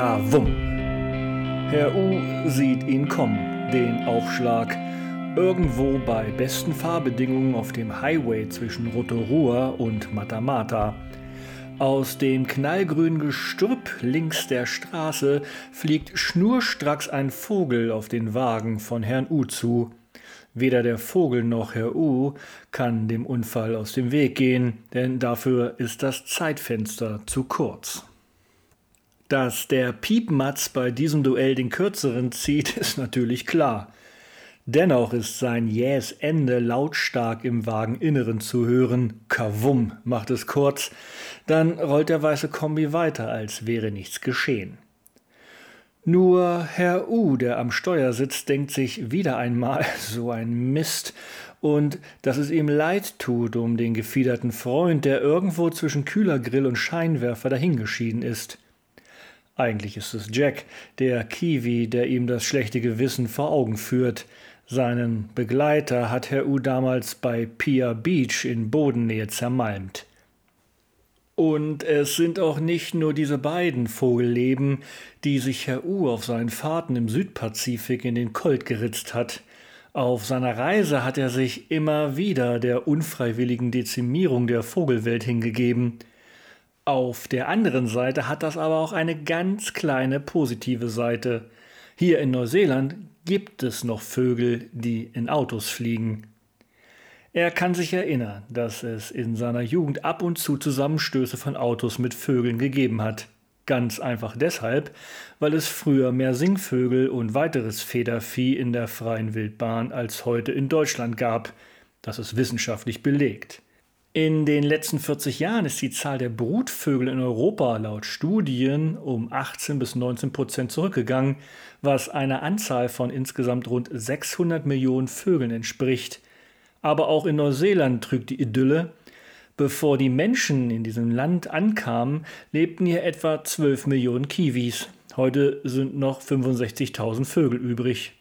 Kawum. Herr U sieht ihn kommen, den Aufschlag. Irgendwo bei besten Fahrbedingungen auf dem Highway zwischen Rotorua und Matamata. Aus dem knallgrünen Gestrüpp links der Straße fliegt schnurstracks ein Vogel auf den Wagen von Herrn U zu. Weder der Vogel noch Herr U kann dem Unfall aus dem Weg gehen, denn dafür ist das Zeitfenster zu kurz. Dass der Piepmatz bei diesem Duell den kürzeren zieht, ist natürlich klar. Dennoch ist sein jähes Ende lautstark im Wageninneren zu hören. Kavum macht es kurz. Dann rollt der weiße Kombi weiter, als wäre nichts geschehen. Nur Herr U, der am Steuer sitzt, denkt sich wieder einmal so ein Mist und dass es ihm leid tut um den gefiederten Freund, der irgendwo zwischen Kühlergrill und Scheinwerfer dahingeschieden ist. Eigentlich ist es Jack, der Kiwi, der ihm das schlechte Gewissen vor Augen führt. Seinen Begleiter hat Herr U damals bei Pia Beach in Bodennähe zermalmt. Und es sind auch nicht nur diese beiden Vogelleben, die sich Herr U auf seinen Fahrten im Südpazifik in den Colt geritzt hat. Auf seiner Reise hat er sich immer wieder der unfreiwilligen Dezimierung der Vogelwelt hingegeben – auf der anderen Seite hat das aber auch eine ganz kleine positive Seite. Hier in Neuseeland gibt es noch Vögel, die in Autos fliegen. Er kann sich erinnern, dass es in seiner Jugend ab und zu Zusammenstöße von Autos mit Vögeln gegeben hat. Ganz einfach deshalb, weil es früher mehr Singvögel und weiteres Federvieh in der freien Wildbahn als heute in Deutschland gab. Das ist wissenschaftlich belegt. In den letzten 40 Jahren ist die Zahl der Brutvögel in Europa laut Studien um 18 bis 19 Prozent zurückgegangen, was einer Anzahl von insgesamt rund 600 Millionen Vögeln entspricht. Aber auch in Neuseeland trügt die Idylle. Bevor die Menschen in diesem Land ankamen, lebten hier etwa 12 Millionen Kiwis. Heute sind noch 65.000 Vögel übrig.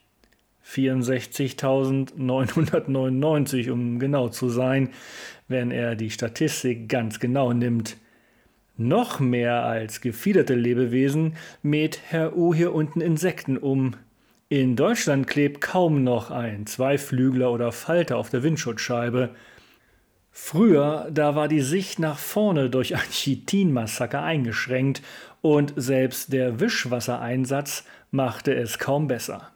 64.999, um genau zu sein, wenn er die Statistik ganz genau nimmt. Noch mehr als gefiederte Lebewesen mäht Herr U hier unten Insekten um. In Deutschland klebt kaum noch ein Zweiflügler oder Falter auf der Windschutzscheibe. Früher, da war die Sicht nach vorne durch ein Chitinmassaker eingeschränkt und selbst der Wischwassereinsatz machte es kaum besser.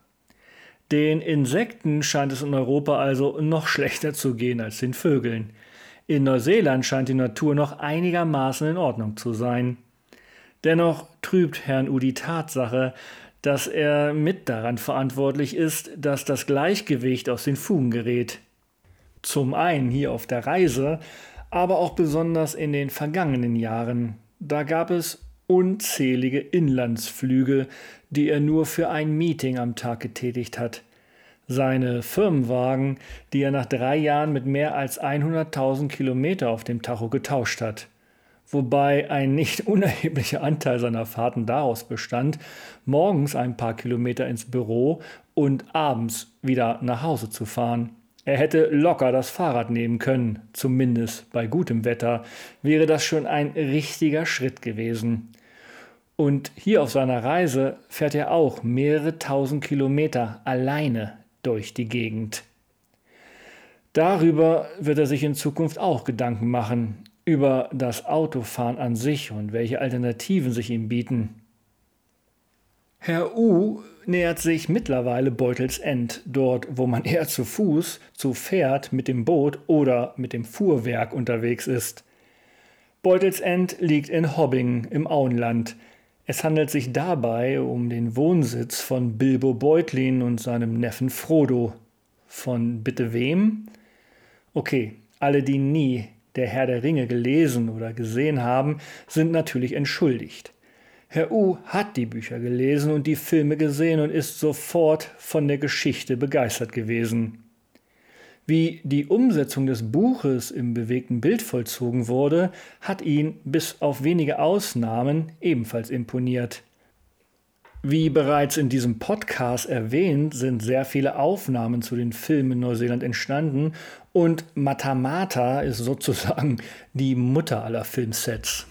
Den Insekten scheint es in Europa also noch schlechter zu gehen als den Vögeln. In Neuseeland scheint die Natur noch einigermaßen in Ordnung zu sein. Dennoch trübt Herrn U die Tatsache, dass er mit daran verantwortlich ist, dass das Gleichgewicht aus den Fugen gerät. Zum einen hier auf der Reise, aber auch besonders in den vergangenen Jahren. Da gab es unzählige Inlandsflüge, die er nur für ein Meeting am Tag getätigt hat. Seine Firmenwagen, die er nach drei Jahren mit mehr als 100.000 Kilometer auf dem Tacho getauscht hat. Wobei ein nicht unerheblicher Anteil seiner Fahrten daraus bestand, morgens ein paar Kilometer ins Büro und abends wieder nach Hause zu fahren. Er hätte locker das Fahrrad nehmen können, zumindest bei gutem Wetter, wäre das schon ein richtiger Schritt gewesen. Und hier auf seiner Reise fährt er auch mehrere tausend Kilometer alleine durch die Gegend. Darüber wird er sich in Zukunft auch Gedanken machen, über das Autofahren an sich und welche Alternativen sich ihm bieten. Herr U nähert sich mittlerweile Beutelsend, dort wo man eher zu Fuß, zu Pferd, mit dem Boot oder mit dem Fuhrwerk unterwegs ist. Beutelsend liegt in Hobbing im Auenland, es handelt sich dabei um den Wohnsitz von Bilbo Beutlin und seinem Neffen Frodo. Von bitte wem? Okay, alle, die nie der Herr der Ringe gelesen oder gesehen haben, sind natürlich entschuldigt. Herr U hat die Bücher gelesen und die Filme gesehen und ist sofort von der Geschichte begeistert gewesen. Wie die Umsetzung des Buches im bewegten Bild vollzogen wurde, hat ihn bis auf wenige Ausnahmen ebenfalls imponiert. Wie bereits in diesem Podcast erwähnt, sind sehr viele Aufnahmen zu den Filmen in Neuseeland entstanden und Matamata ist sozusagen die Mutter aller Filmsets.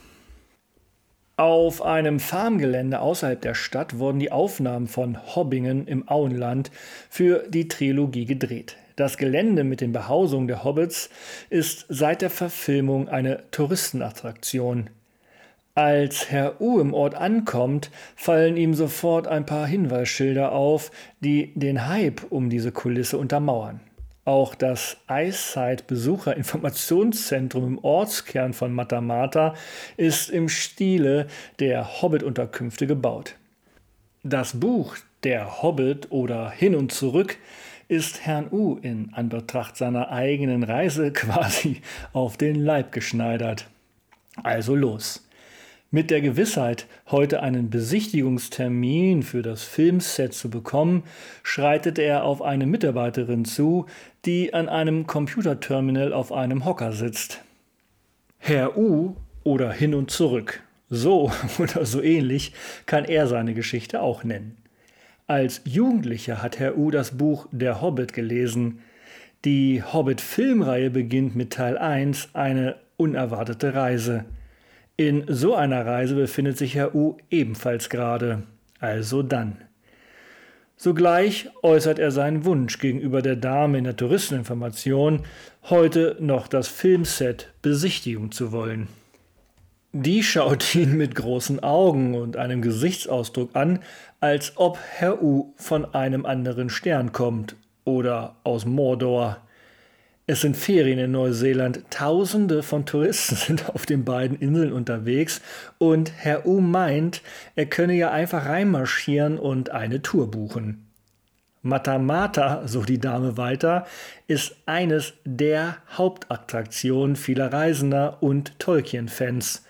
Auf einem Farmgelände außerhalb der Stadt wurden die Aufnahmen von Hobbingen im Auenland für die Trilogie gedreht. Das Gelände mit den Behausungen der Hobbits ist seit der Verfilmung eine Touristenattraktion. Als Herr U im Ort ankommt, fallen ihm sofort ein paar Hinweisschilder auf, die den Hype um diese Kulisse untermauern. Auch das Eyesight-Besucherinformationszentrum im Ortskern von Matamata ist im Stile der Hobbit-Unterkünfte gebaut. Das Buch Der Hobbit oder Hin und Zurück ist Herrn U in Anbetracht seiner eigenen Reise quasi auf den Leib geschneidert. Also los. Mit der Gewissheit, heute einen Besichtigungstermin für das Filmset zu bekommen, schreitet er auf eine Mitarbeiterin zu, die an einem Computerterminal auf einem Hocker sitzt. Herr U oder hin und zurück. So oder so ähnlich kann er seine Geschichte auch nennen. Als Jugendlicher hat Herr U das Buch Der Hobbit gelesen. Die Hobbit-Filmreihe beginnt mit Teil 1, eine unerwartete Reise. In so einer Reise befindet sich Herr U ebenfalls gerade. Also dann. Sogleich äußert er seinen Wunsch gegenüber der Dame in der Touristeninformation, heute noch das Filmset besichtigen zu wollen. Die schaut ihn mit großen Augen und einem Gesichtsausdruck an, als ob Herr U von einem anderen Stern kommt oder aus Mordor. Es sind Ferien in Neuseeland. Tausende von Touristen sind auf den beiden Inseln unterwegs und Herr U meint, er könne ja einfach reinmarschieren und eine Tour buchen. Matamata, so die Dame weiter, ist eines der Hauptattraktionen vieler Reisender und Tolkien-Fans.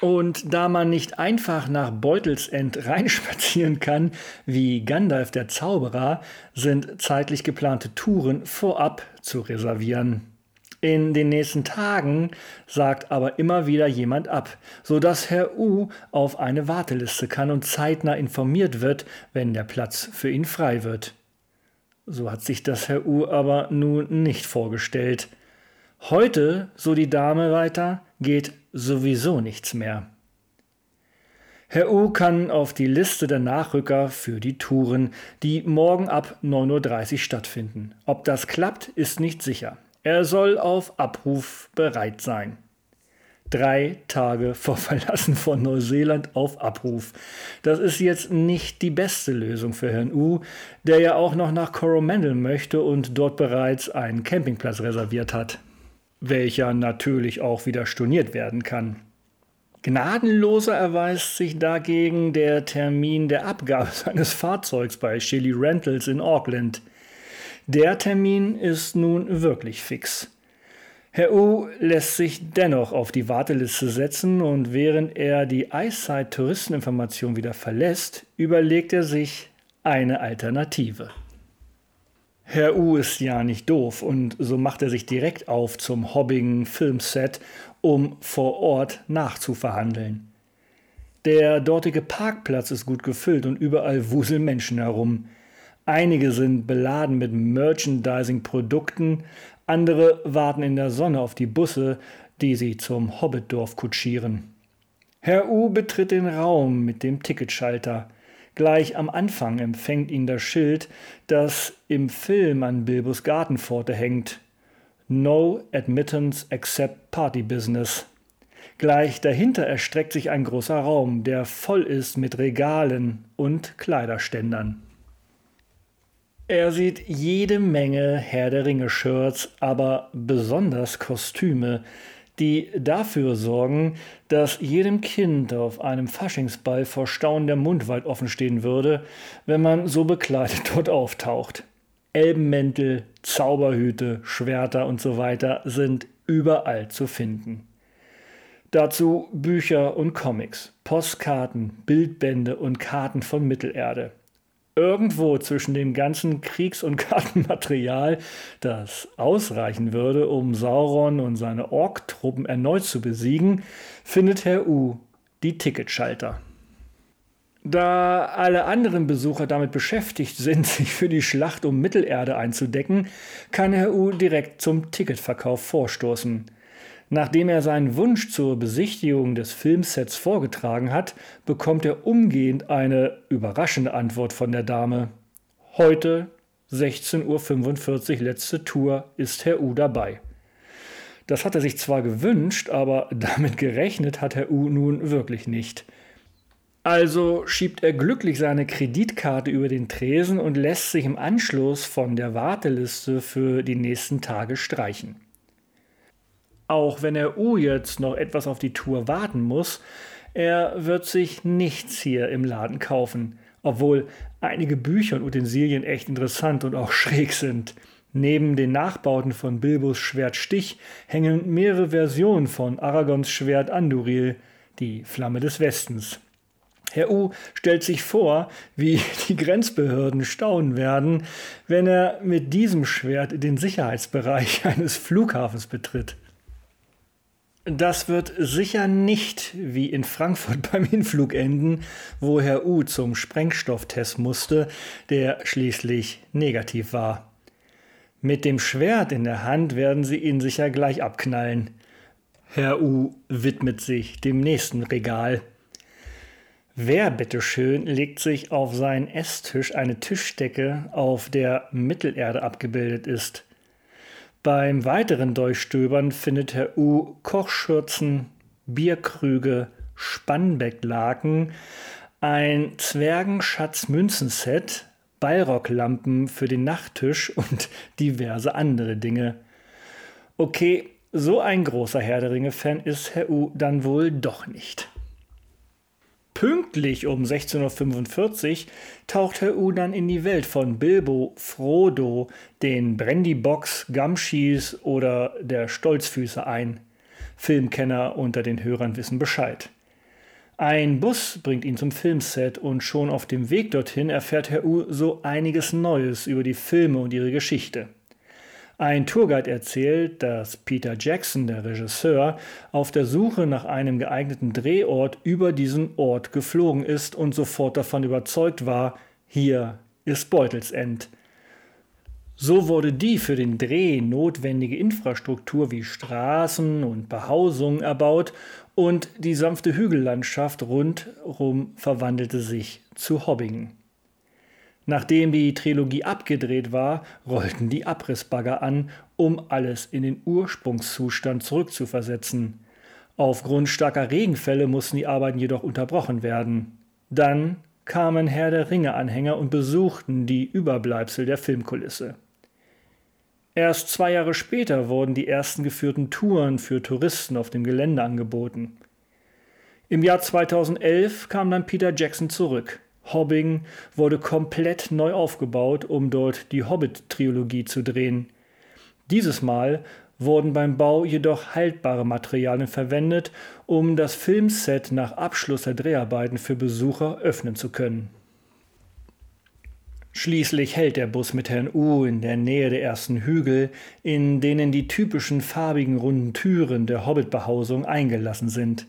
Und da man nicht einfach nach Beutelsend reinspazieren kann, wie Gandalf der Zauberer, sind zeitlich geplante Touren vorab zu reservieren. In den nächsten Tagen sagt aber immer wieder jemand ab, sodass Herr U auf eine Warteliste kann und zeitnah informiert wird, wenn der Platz für ihn frei wird. So hat sich das Herr U aber nun nicht vorgestellt. Heute, so die Dame weiter, geht sowieso nichts mehr. Herr U kann auf die Liste der Nachrücker für die Touren, die morgen ab 9.30 Uhr stattfinden. Ob das klappt, ist nicht sicher. Er soll auf Abruf bereit sein. Drei Tage vor Verlassen von Neuseeland auf Abruf. Das ist jetzt nicht die beste Lösung für Herrn U, der ja auch noch nach Coromandel möchte und dort bereits einen Campingplatz reserviert hat welcher natürlich auch wieder storniert werden kann. Gnadenloser erweist sich dagegen der Termin der Abgabe seines Fahrzeugs bei Chili Rentals in Auckland. Der Termin ist nun wirklich fix. Herr U lässt sich dennoch auf die Warteliste setzen und während er die Eyesight Touristeninformation wieder verlässt, überlegt er sich eine Alternative. Herr U ist ja nicht doof und so macht er sich direkt auf zum Hobbingen Filmset, um vor Ort nachzuverhandeln. Der dortige Parkplatz ist gut gefüllt und überall wuseln Menschen herum. Einige sind beladen mit Merchandising-Produkten, andere warten in der Sonne auf die Busse, die sie zum Hobbitdorf kutschieren. Herr U betritt den Raum mit dem Ticketschalter. Gleich am Anfang empfängt ihn das Schild, das im Film an Bilbos Gartenpforte hängt. No admittance except party business. Gleich dahinter erstreckt sich ein großer Raum, der voll ist mit Regalen und Kleiderständern. Er sieht jede Menge Herr der Ringe-Shirts, aber besonders Kostüme, die dafür sorgen, dass jedem Kind auf einem Faschingsball vor Staunen der Mund weit offen stehen würde, wenn man so bekleidet dort auftaucht. Elbenmäntel, Zauberhüte, Schwerter und so weiter sind überall zu finden. Dazu Bücher und Comics, Postkarten, Bildbände und Karten von Mittelerde irgendwo zwischen dem ganzen Kriegs- und Kartenmaterial, das ausreichen würde, um Sauron und seine Ork-Truppen erneut zu besiegen, findet Herr U die Ticketschalter. Da alle anderen Besucher damit beschäftigt sind, sich für die Schlacht um Mittelerde einzudecken, kann Herr U direkt zum Ticketverkauf vorstoßen. Nachdem er seinen Wunsch zur Besichtigung des Filmsets vorgetragen hat, bekommt er umgehend eine überraschende Antwort von der Dame. Heute, 16.45 Uhr, letzte Tour, ist Herr U dabei. Das hat er sich zwar gewünscht, aber damit gerechnet hat Herr U nun wirklich nicht. Also schiebt er glücklich seine Kreditkarte über den Tresen und lässt sich im Anschluss von der Warteliste für die nächsten Tage streichen. Auch wenn Herr U jetzt noch etwas auf die Tour warten muss, er wird sich nichts hier im Laden kaufen, obwohl einige Bücher und Utensilien echt interessant und auch schräg sind. Neben den Nachbauten von Bilbos Schwert Stich hängen mehrere Versionen von Aragons Schwert Anduril, die Flamme des Westens. Herr U stellt sich vor, wie die Grenzbehörden staunen werden, wenn er mit diesem Schwert den Sicherheitsbereich eines Flughafens betritt. Das wird sicher nicht wie in Frankfurt beim Hinflug enden, wo Herr U zum Sprengstofftest musste, der schließlich negativ war. Mit dem Schwert in der Hand werden sie ihn sicher gleich abknallen. Herr U widmet sich dem nächsten Regal. Wer bitteschön legt sich auf seinen Esstisch eine Tischdecke, auf der Mittelerde abgebildet ist? Beim weiteren Durchstöbern findet Herr U Kochschürzen, Bierkrüge, Spannbecklaken, ein Zwergenschatz-Münzenset, Ballrocklampen für den Nachttisch und diverse andere Dinge. Okay, so ein großer Herr der Ringe-Fan ist Herr U dann wohl doch nicht. Pünktlich um 16.45 Uhr taucht Herr U dann in die Welt von Bilbo, Frodo, den Brandybox, Gumshoes oder der Stolzfüße ein. Filmkenner unter den Hörern wissen Bescheid. Ein Bus bringt ihn zum Filmset und schon auf dem Weg dorthin erfährt Herr U so einiges Neues über die Filme und ihre Geschichte. Ein Tourguide erzählt, dass Peter Jackson, der Regisseur, auf der Suche nach einem geeigneten Drehort über diesen Ort geflogen ist und sofort davon überzeugt war, hier ist Beutelsend. So wurde die für den Dreh notwendige Infrastruktur wie Straßen und Behausungen erbaut und die sanfte Hügellandschaft rundherum verwandelte sich zu Hobbingen. Nachdem die Trilogie abgedreht war, rollten die Abrissbagger an, um alles in den Ursprungszustand zurückzuversetzen. Aufgrund starker Regenfälle mussten die Arbeiten jedoch unterbrochen werden. Dann kamen Herr der Ringe-Anhänger und besuchten die Überbleibsel der Filmkulisse. Erst zwei Jahre später wurden die ersten geführten Touren für Touristen auf dem Gelände angeboten. Im Jahr 2011 kam dann Peter Jackson zurück. Hobbing wurde komplett neu aufgebaut, um dort die Hobbit-Trilogie zu drehen. Dieses Mal wurden beim Bau jedoch haltbare Materialien verwendet, um das Filmset nach Abschluss der Dreharbeiten für Besucher öffnen zu können. Schließlich hält der Bus mit Herrn U in der Nähe der ersten Hügel, in denen die typischen farbigen runden Türen der Hobbit-Behausung eingelassen sind.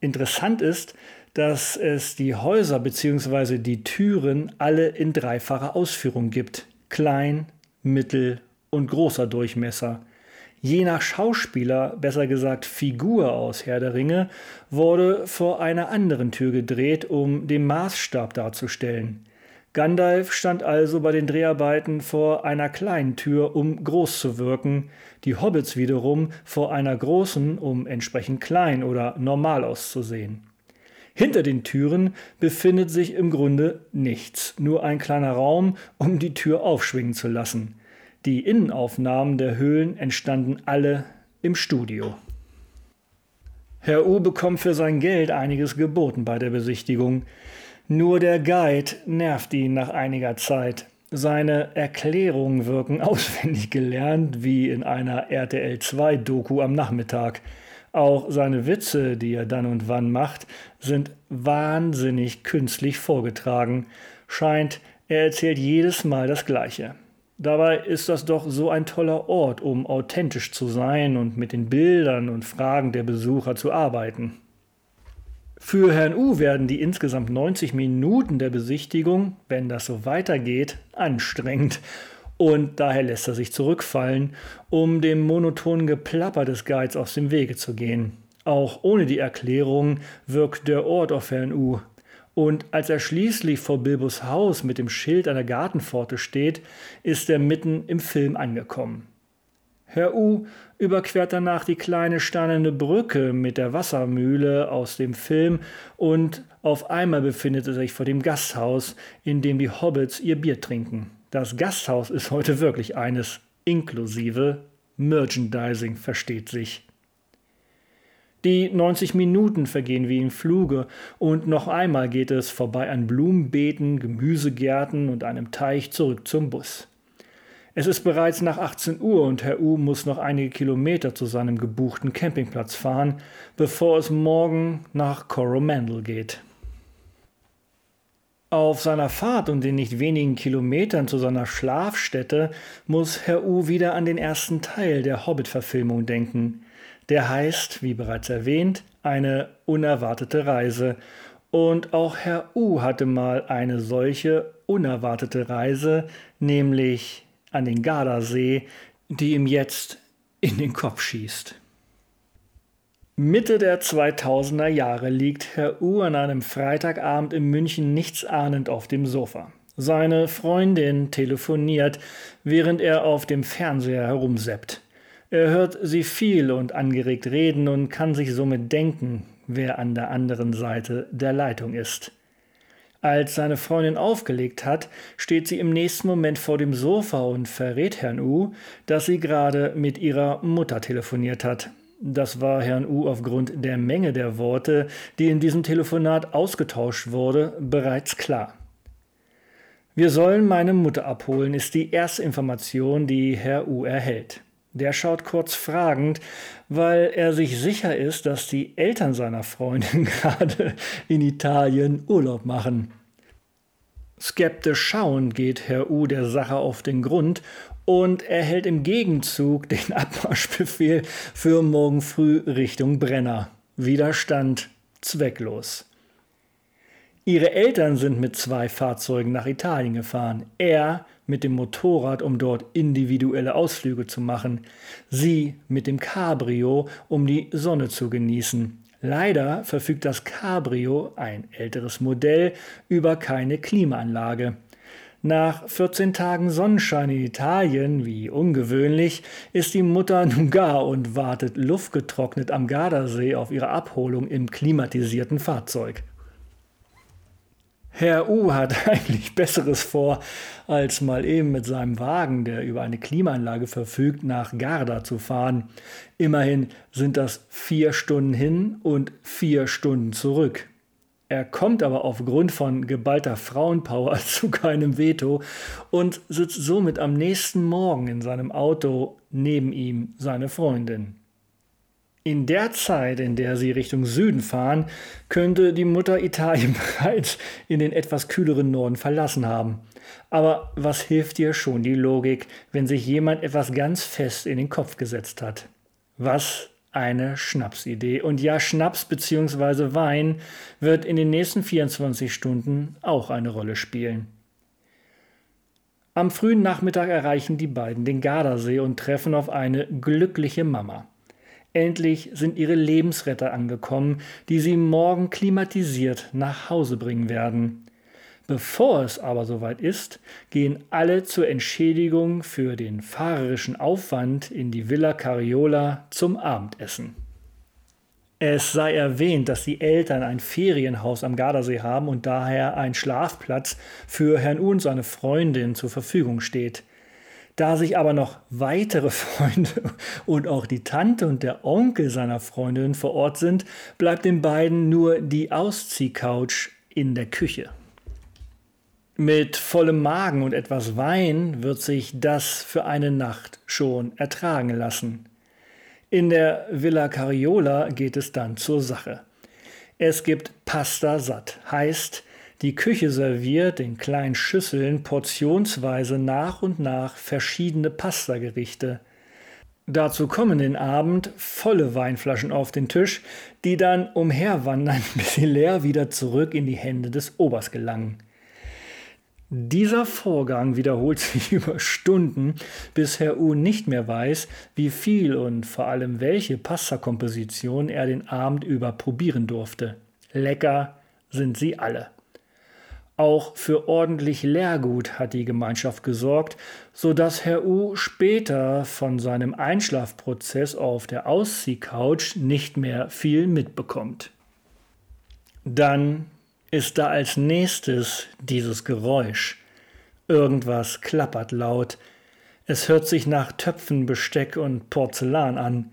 Interessant ist, dass es die Häuser bzw. die Türen alle in dreifacher Ausführung gibt. Klein, mittel und großer Durchmesser. Je nach Schauspieler, besser gesagt Figur aus Herr der Ringe, wurde vor einer anderen Tür gedreht, um den Maßstab darzustellen. Gandalf stand also bei den Dreharbeiten vor einer kleinen Tür, um groß zu wirken, die Hobbits wiederum vor einer großen, um entsprechend klein oder normal auszusehen. Hinter den Türen befindet sich im Grunde nichts, nur ein kleiner Raum, um die Tür aufschwingen zu lassen. Die Innenaufnahmen der Höhlen entstanden alle im Studio. Herr U bekommt für sein Geld einiges geboten bei der Besichtigung. Nur der Guide nervt ihn nach einiger Zeit. Seine Erklärungen wirken auswendig gelernt, wie in einer RTL 2 Doku am Nachmittag. Auch seine Witze, die er dann und wann macht, sind wahnsinnig künstlich vorgetragen. Scheint, er erzählt jedes Mal das Gleiche. Dabei ist das doch so ein toller Ort, um authentisch zu sein und mit den Bildern und Fragen der Besucher zu arbeiten. Für Herrn U werden die insgesamt 90 Minuten der Besichtigung, wenn das so weitergeht, anstrengend und daher lässt er sich zurückfallen, um dem monotonen Geplapper des Guides aus dem Wege zu gehen. Auch ohne die Erklärung wirkt der Ort auf Herrn U. Und als er schließlich vor Bilbos Haus mit dem Schild an der Gartenpforte steht, ist er mitten im Film angekommen. Herr U überquert danach die kleine steinerne Brücke mit der Wassermühle aus dem Film und auf einmal befindet er sich vor dem Gasthaus, in dem die Hobbits ihr Bier trinken. Das Gasthaus ist heute wirklich eines, inklusive Merchandising, versteht sich. Die 90 Minuten vergehen wie im Fluge und noch einmal geht es vorbei an Blumenbeeten, Gemüsegärten und einem Teich zurück zum Bus. Es ist bereits nach 18 Uhr und Herr U muss noch einige Kilometer zu seinem gebuchten Campingplatz fahren, bevor es morgen nach Coromandel geht. Auf seiner Fahrt und den nicht wenigen Kilometern zu seiner Schlafstätte muss Herr U wieder an den ersten Teil der Hobbit-Verfilmung denken. Der heißt, wie bereits erwähnt, eine unerwartete Reise. Und auch Herr U hatte mal eine solche unerwartete Reise, nämlich an den Gardasee, die ihm jetzt in den Kopf schießt. Mitte der 2000er Jahre liegt Herr U an einem Freitagabend in München nichtsahnend auf dem Sofa. Seine Freundin telefoniert, während er auf dem Fernseher herumseppt. Er hört sie viel und angeregt reden und kann sich somit denken, wer an der anderen Seite der Leitung ist. Als seine Freundin aufgelegt hat, steht sie im nächsten Moment vor dem Sofa und verrät Herrn U, dass sie gerade mit ihrer Mutter telefoniert hat. Das war Herrn U aufgrund der Menge der Worte, die in diesem Telefonat ausgetauscht wurde, bereits klar. Wir sollen meine Mutter abholen, ist die erste Information, die Herr U erhält. Der schaut kurz fragend, weil er sich sicher ist, dass die Eltern seiner Freundin gerade in Italien Urlaub machen. Skeptisch schauend geht Herr U der Sache auf den Grund und erhält im Gegenzug den Abmarschbefehl für morgen früh Richtung Brenner. Widerstand zwecklos. Ihre Eltern sind mit zwei Fahrzeugen nach Italien gefahren. Er mit dem Motorrad, um dort individuelle Ausflüge zu machen. Sie mit dem Cabrio, um die Sonne zu genießen. Leider verfügt das Cabrio, ein älteres Modell, über keine Klimaanlage. Nach 14 Tagen Sonnenschein in Italien, wie ungewöhnlich, ist die Mutter nun gar und wartet luftgetrocknet am Gardasee auf ihre Abholung im klimatisierten Fahrzeug. Herr U hat eigentlich Besseres vor, als mal eben mit seinem Wagen, der über eine Klimaanlage verfügt, nach Garda zu fahren. Immerhin sind das vier Stunden hin und vier Stunden zurück. Er kommt aber aufgrund von geballter Frauenpower zu keinem Veto und sitzt somit am nächsten Morgen in seinem Auto neben ihm seine Freundin. In der Zeit, in der sie Richtung Süden fahren, könnte die Mutter Italien bereits in den etwas kühleren Norden verlassen haben. Aber was hilft dir schon die Logik, wenn sich jemand etwas ganz fest in den Kopf gesetzt hat? Was eine Schnapsidee. Und ja, Schnaps bzw. Wein wird in den nächsten 24 Stunden auch eine Rolle spielen. Am frühen Nachmittag erreichen die beiden den Gardasee und treffen auf eine glückliche Mama. Endlich sind ihre Lebensretter angekommen, die sie morgen klimatisiert nach Hause bringen werden. Bevor es aber soweit ist, gehen alle zur Entschädigung für den fahrerischen Aufwand in die Villa Cariola zum Abendessen. Es sei erwähnt, dass die Eltern ein Ferienhaus am Gardasee haben und daher ein Schlafplatz für Herrn U und seine Freundin zur Verfügung steht. Da sich aber noch weitere Freunde und auch die Tante und der Onkel seiner Freundin vor Ort sind, bleibt den beiden nur die Ausziehcouch in der Küche. Mit vollem Magen und etwas Wein wird sich das für eine Nacht schon ertragen lassen. In der Villa Cariola geht es dann zur Sache. Es gibt Pasta satt, heißt, die Küche serviert in kleinen Schüsseln portionsweise nach und nach verschiedene Pastagerichte. Dazu kommen den Abend volle Weinflaschen auf den Tisch, die dann umherwandern, bis sie leer wieder zurück in die Hände des Obers gelangen. Dieser Vorgang wiederholt sich über Stunden, bis Herr U nicht mehr weiß, wie viel und vor allem welche Pasta-Komposition er den Abend über probieren durfte. Lecker sind sie alle. Auch für ordentlich Lehrgut hat die Gemeinschaft gesorgt, so dass Herr U später von seinem Einschlafprozess auf der Ausziehcouch nicht mehr viel mitbekommt. Dann ist da als nächstes dieses Geräusch. Irgendwas klappert laut. Es hört sich nach Töpfen, Besteck und Porzellan an.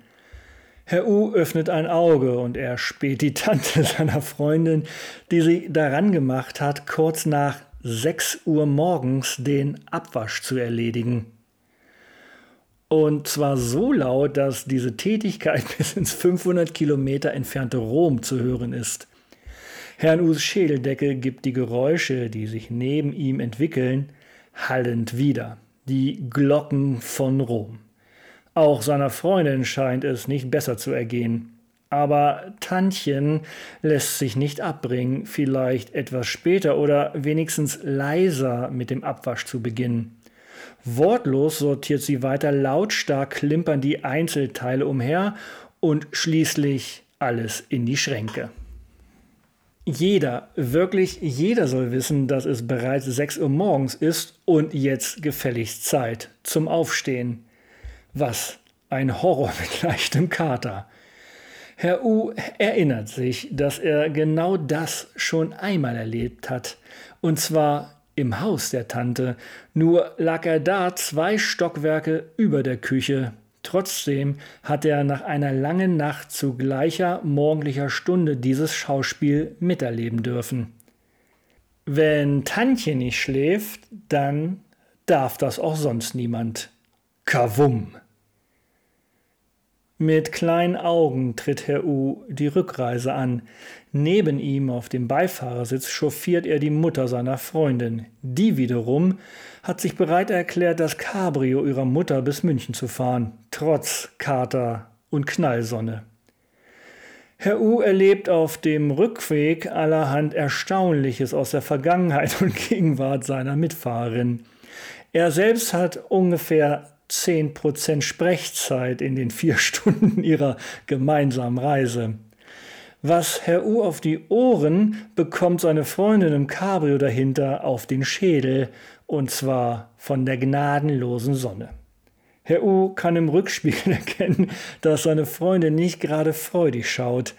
Herr U öffnet ein Auge und er späht die Tante seiner Freundin, die sie daran gemacht hat, kurz nach 6 Uhr morgens den Abwasch zu erledigen. Und zwar so laut, dass diese Tätigkeit bis ins 500 Kilometer entfernte Rom zu hören ist. Herrn U's Schädeldecke gibt die Geräusche, die sich neben ihm entwickeln, hallend wieder. Die Glocken von Rom. Auch seiner Freundin scheint es nicht besser zu ergehen. Aber Tantchen lässt sich nicht abbringen, vielleicht etwas später oder wenigstens leiser mit dem Abwasch zu beginnen. Wortlos sortiert sie weiter lautstark klimpern die Einzelteile umher und schließlich alles in die Schränke. Jeder, wirklich jeder soll wissen, dass es bereits 6 Uhr morgens ist und jetzt gefälligst Zeit zum Aufstehen. Was ein Horror mit leichtem Kater. Herr U erinnert sich, dass er genau das schon einmal erlebt hat, und zwar im Haus der Tante, nur lag er da zwei Stockwerke über der Küche. Trotzdem hat er nach einer langen Nacht zu gleicher morgendlicher Stunde dieses Schauspiel miterleben dürfen. Wenn Tantje nicht schläft, dann darf das auch sonst niemand. Kavum! Mit kleinen Augen tritt Herr U die Rückreise an. Neben ihm auf dem Beifahrersitz chauffiert er die Mutter seiner Freundin. Die wiederum hat sich bereit erklärt, das Cabrio ihrer Mutter bis München zu fahren, trotz Kater und Knallsonne. Herr U erlebt auf dem Rückweg allerhand Erstaunliches aus der Vergangenheit und Gegenwart seiner Mitfahrerin. Er selbst hat ungefähr 10% Sprechzeit in den vier Stunden ihrer gemeinsamen Reise. Was Herr U auf die Ohren bekommt seine Freundin im Cabrio dahinter auf den Schädel, und zwar von der gnadenlosen Sonne. Herr U kann im Rückspiegel erkennen, dass seine Freundin nicht gerade freudig schaut.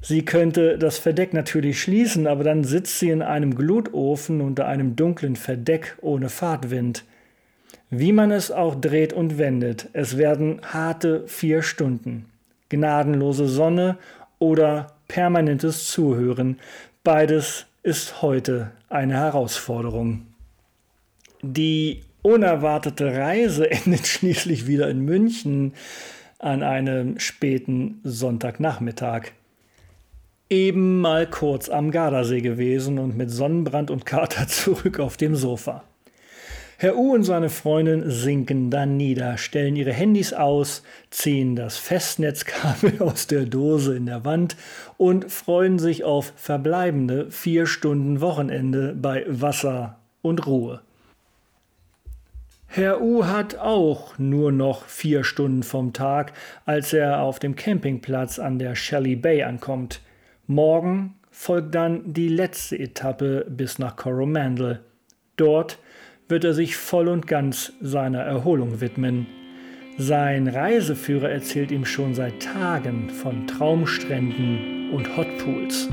Sie könnte das Verdeck natürlich schließen, aber dann sitzt sie in einem Glutofen unter einem dunklen Verdeck ohne Fahrtwind. Wie man es auch dreht und wendet, es werden harte vier Stunden. Gnadenlose Sonne oder permanentes Zuhören, beides ist heute eine Herausforderung. Die unerwartete Reise endet schließlich wieder in München an einem späten Sonntagnachmittag. Eben mal kurz am Gardasee gewesen und mit Sonnenbrand und Kater zurück auf dem Sofa. Herr U und seine Freundin sinken dann nieder, stellen ihre Handys aus, ziehen das Festnetzkabel aus der Dose in der Wand und freuen sich auf verbleibende vier Stunden Wochenende bei Wasser und Ruhe. Herr U hat auch nur noch vier Stunden vom Tag, als er auf dem Campingplatz an der Shelley Bay ankommt. Morgen folgt dann die letzte Etappe bis nach Coromandel. Dort wird er sich voll und ganz seiner Erholung widmen. Sein Reiseführer erzählt ihm schon seit Tagen von Traumstränden und Hotpools.